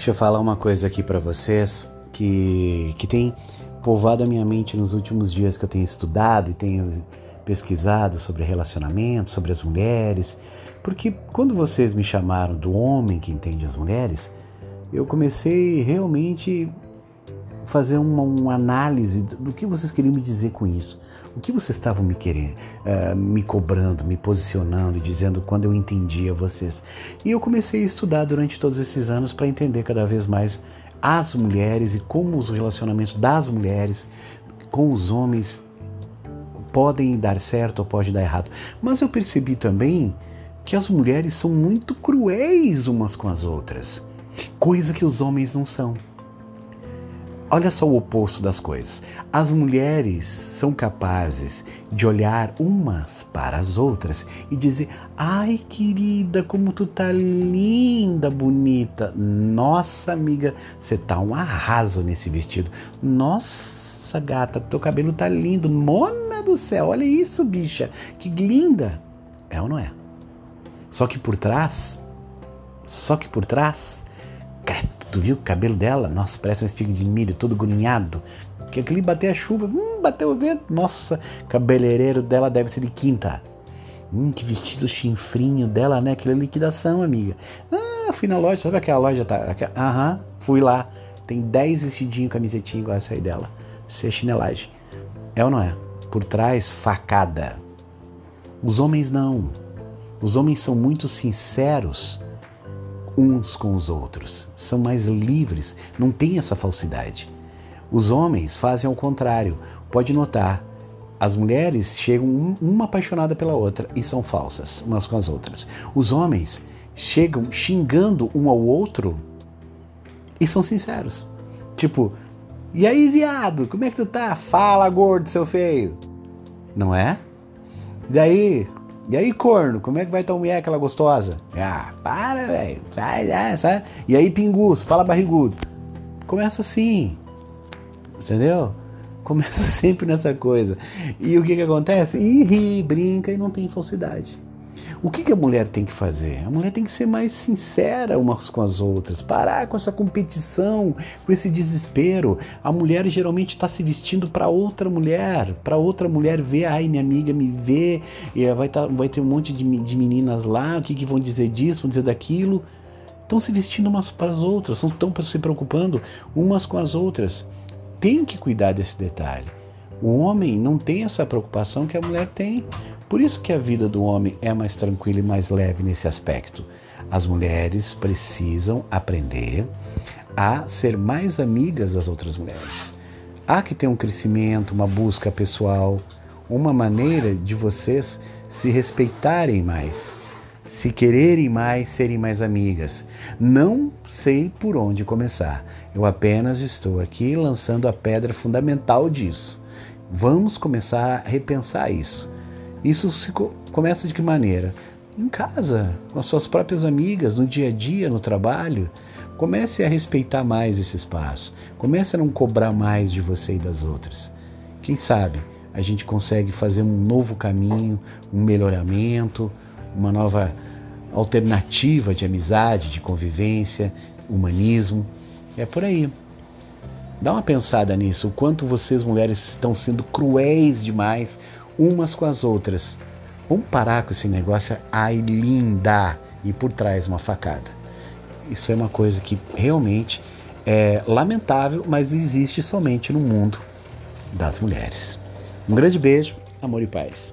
Deixa eu falar uma coisa aqui para vocês que, que tem povoado a minha mente nos últimos dias que eu tenho estudado e tenho pesquisado sobre relacionamento, sobre as mulheres, porque quando vocês me chamaram do homem que entende as mulheres, eu comecei realmente fazer uma, uma, análise do que vocês queriam me dizer com isso. O que vocês estavam me querendo, uh, me cobrando, me posicionando e dizendo quando eu entendia vocês. E eu comecei a estudar durante todos esses anos para entender cada vez mais as mulheres e como os relacionamentos das mulheres com os homens podem dar certo ou pode dar errado. Mas eu percebi também que as mulheres são muito cruéis umas com as outras, coisa que os homens não são. Olha só o oposto das coisas. As mulheres são capazes de olhar umas para as outras e dizer: "Ai, querida, como tu tá linda, bonita. Nossa, amiga, você tá um arraso nesse vestido. Nossa, gata, teu cabelo tá lindo. Mona do céu, olha isso, bicha. Que linda." É ou não é? Só que por trás, só que por trás, credo, Tu viu o cabelo dela? Nossa, parece um espiga de milho, todo grunhado. Que aquele bater a chuva, hum, bateu o vento. Nossa, cabeleireiro dela deve ser de quinta. Hum, que vestido chinfrinho dela, né? Aquela liquidação, amiga. Ah, fui na loja, sabe aquela loja? Tá? Aham, fui lá. Tem 10 vestidinhos, camisetinha igual essa aí dela. Isso é chinelagem. É ou não é? Por trás, facada. Os homens não. Os homens são muito sinceros uns com os outros, são mais livres, não tem essa falsidade. Os homens fazem ao contrário. Pode notar, as mulheres chegam uma apaixonada pela outra e são falsas umas com as outras. Os homens chegam xingando um ao outro e são sinceros. Tipo, e aí, viado, como é que tu tá? Fala, gordo, seu feio. Não é? Daí, e aí, corno, como é que vai tua mulher, aquela gostosa? Ah, para, velho. Sai, sai, sai. E aí, pinguço, fala barrigudo. Começa assim. Entendeu? Começa sempre nessa coisa. E o que que acontece? Ri, brinca e não tem falsidade. O que, que a mulher tem que fazer? A mulher tem que ser mais sincera umas com as outras, parar com essa competição, com esse desespero. A mulher geralmente está se vestindo para outra mulher, para outra mulher ver, ai, minha amiga me vê, vai, tá, vai ter um monte de, de meninas lá, o que, que vão dizer disso, vão dizer daquilo. Estão se vestindo umas para as outras, estão se preocupando umas com as outras. Tem que cuidar desse detalhe. O homem não tem essa preocupação que a mulher tem. Por isso que a vida do homem é mais tranquila e mais leve nesse aspecto. As mulheres precisam aprender a ser mais amigas das outras mulheres. Há que ter um crescimento, uma busca pessoal, uma maneira de vocês se respeitarem mais, se quererem mais, serem mais amigas. Não sei por onde começar. Eu apenas estou aqui lançando a pedra fundamental disso. Vamos começar a repensar isso. Isso se co começa de que maneira? Em casa, com as suas próprias amigas, no dia a dia, no trabalho. Comece a respeitar mais esse espaço. Comece a não cobrar mais de você e das outras. Quem sabe a gente consegue fazer um novo caminho, um melhoramento, uma nova alternativa de amizade, de convivência, humanismo. É por aí. Dá uma pensada nisso, o quanto vocês mulheres estão sendo cruéis demais umas com as outras. Vamos parar com esse negócio ai linda e por trás uma facada. Isso é uma coisa que realmente é lamentável, mas existe somente no mundo das mulheres. Um grande beijo, amor e paz.